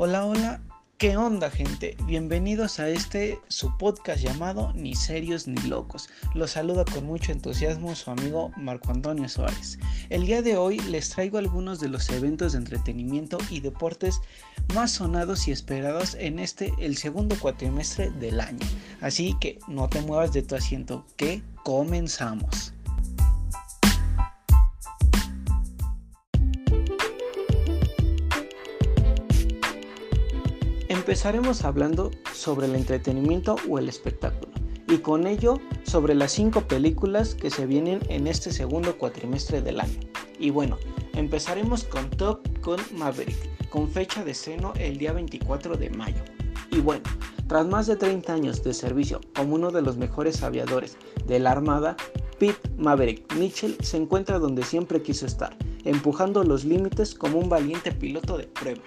Hola, hola, ¿qué onda gente? Bienvenidos a este su podcast llamado Ni serios ni locos. Los saluda con mucho entusiasmo su amigo Marco Antonio Suárez. El día de hoy les traigo algunos de los eventos de entretenimiento y deportes más sonados y esperados en este el segundo cuatrimestre del año. Así que no te muevas de tu asiento, que comenzamos. Empezaremos hablando sobre el entretenimiento o el espectáculo y con ello sobre las cinco películas que se vienen en este segundo cuatrimestre del año. Y bueno, empezaremos con Top Gun Maverick, con fecha de estreno el día 24 de mayo. Y bueno, tras más de 30 años de servicio como uno de los mejores aviadores de la Armada, Pete Maverick Mitchell se encuentra donde siempre quiso estar, empujando los límites como un valiente piloto de prueba.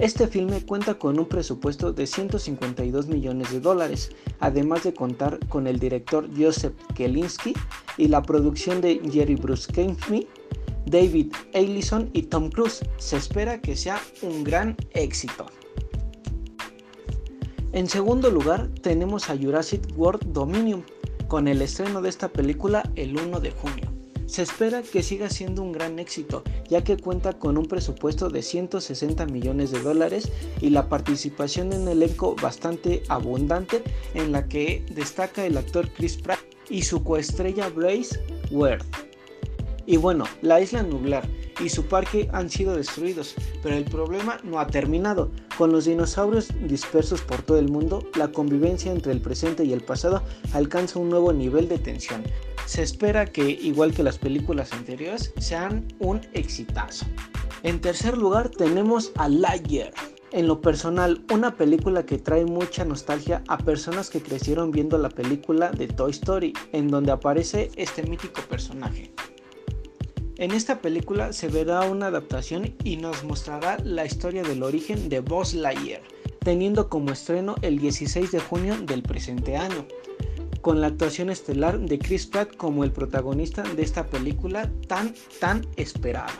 Este filme cuenta con un presupuesto de 152 millones de dólares, además de contar con el director Joseph Kelinski y la producción de Jerry Bruce David Ellison y Tom Cruise. Se espera que sea un gran éxito. En segundo lugar tenemos a Jurassic World Dominion, con el estreno de esta película el 1 de junio. Se espera que siga siendo un gran éxito, ya que cuenta con un presupuesto de 160 millones de dólares y la participación en un elenco bastante abundante en la que destaca el actor Chris Pratt y su coestrella Brace Worth. Y bueno, la isla nublar y su parque han sido destruidos, pero el problema no ha terminado. Con los dinosaurios dispersos por todo el mundo, la convivencia entre el presente y el pasado alcanza un nuevo nivel de tensión. Se espera que, igual que las películas anteriores, sean un exitazo. En tercer lugar tenemos a Lightyear. En lo personal, una película que trae mucha nostalgia a personas que crecieron viendo la película de Toy Story, en donde aparece este mítico personaje. En esta película se verá una adaptación y nos mostrará la historia del origen de Buzz Lightyear, teniendo como estreno el 16 de junio del presente año con la actuación estelar de Chris Pratt como el protagonista de esta película tan tan esperada.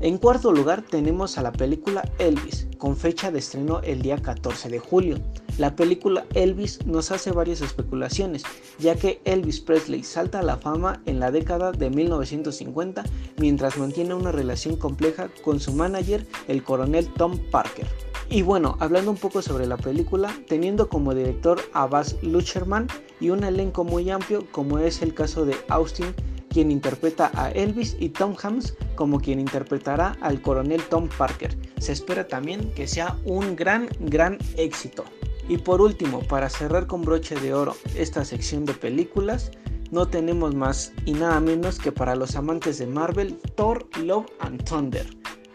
En cuarto lugar tenemos a la película Elvis, con fecha de estreno el día 14 de julio. La película Elvis nos hace varias especulaciones, ya que Elvis Presley salta a la fama en la década de 1950 mientras mantiene una relación compleja con su manager, el coronel Tom Parker. Y bueno, hablando un poco sobre la película, teniendo como director a Baz Luhrmann y un elenco muy amplio como es el caso de Austin, quien interpreta a Elvis y Tom Hanks como quien interpretará al coronel Tom Parker. Se espera también que sea un gran, gran éxito. Y por último, para cerrar con broche de oro esta sección de películas, no tenemos más y nada menos que para los amantes de Marvel, Thor, Love and Thunder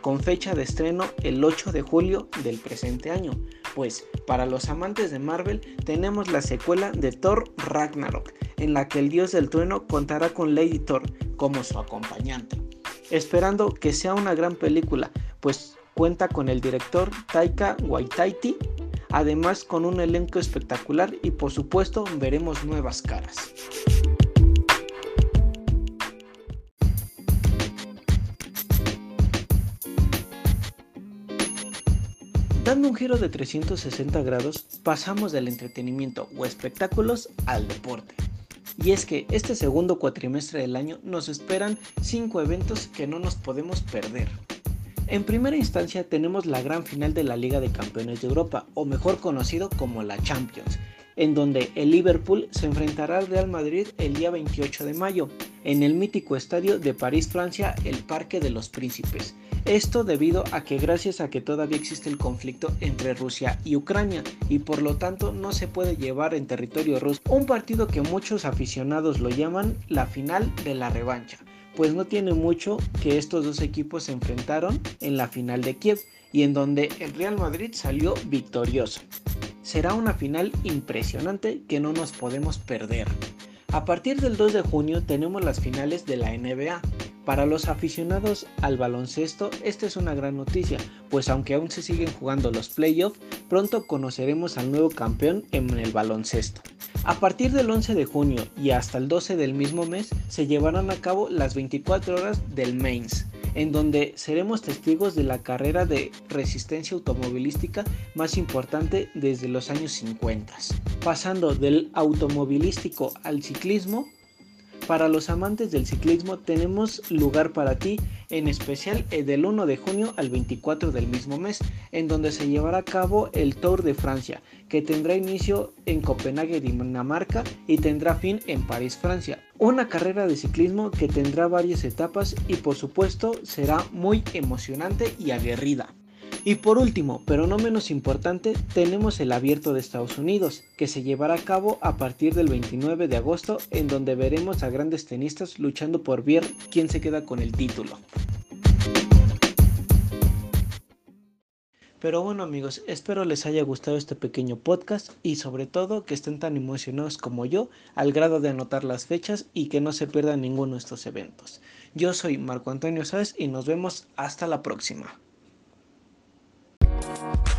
con fecha de estreno el 8 de julio del presente año. Pues para los amantes de Marvel tenemos la secuela de Thor Ragnarok, en la que el dios del trueno contará con Lady Thor como su acompañante. Esperando que sea una gran película, pues cuenta con el director Taika Waititi, además con un elenco espectacular y por supuesto veremos nuevas caras. Dando un giro de 360 grados, pasamos del entretenimiento o espectáculos al deporte. Y es que este segundo cuatrimestre del año nos esperan 5 eventos que no nos podemos perder. En primera instancia tenemos la gran final de la Liga de Campeones de Europa, o mejor conocido como la Champions, en donde el Liverpool se enfrentará al Real Madrid el día 28 de mayo, en el mítico estadio de París, Francia, el Parque de los Príncipes. Esto debido a que gracias a que todavía existe el conflicto entre Rusia y Ucrania y por lo tanto no se puede llevar en territorio ruso un partido que muchos aficionados lo llaman la final de la revancha, pues no tiene mucho que estos dos equipos se enfrentaron en la final de Kiev y en donde el Real Madrid salió victorioso. Será una final impresionante que no nos podemos perder. A partir del 2 de junio tenemos las finales de la NBA. Para los aficionados al baloncesto, esta es una gran noticia, pues aunque aún se siguen jugando los playoffs, pronto conoceremos al nuevo campeón en el baloncesto. A partir del 11 de junio y hasta el 12 del mismo mes se llevarán a cabo las 24 horas del Mains, en donde seremos testigos de la carrera de resistencia automovilística más importante desde los años 50. Pasando del automovilístico al ciclismo, para los amantes del ciclismo tenemos lugar para ti, en especial el del 1 de junio al 24 del mismo mes, en donde se llevará a cabo el Tour de Francia, que tendrá inicio en Copenhague, Dinamarca, y tendrá fin en París, Francia. Una carrera de ciclismo que tendrá varias etapas y por supuesto será muy emocionante y aguerrida. Y por último, pero no menos importante, tenemos el abierto de Estados Unidos, que se llevará a cabo a partir del 29 de agosto, en donde veremos a grandes tenistas luchando por ver quién se queda con el título. Pero bueno amigos, espero les haya gustado este pequeño podcast y sobre todo que estén tan emocionados como yo al grado de anotar las fechas y que no se pierdan ninguno de estos eventos. Yo soy Marco Antonio Sáez y nos vemos hasta la próxima. Thank you.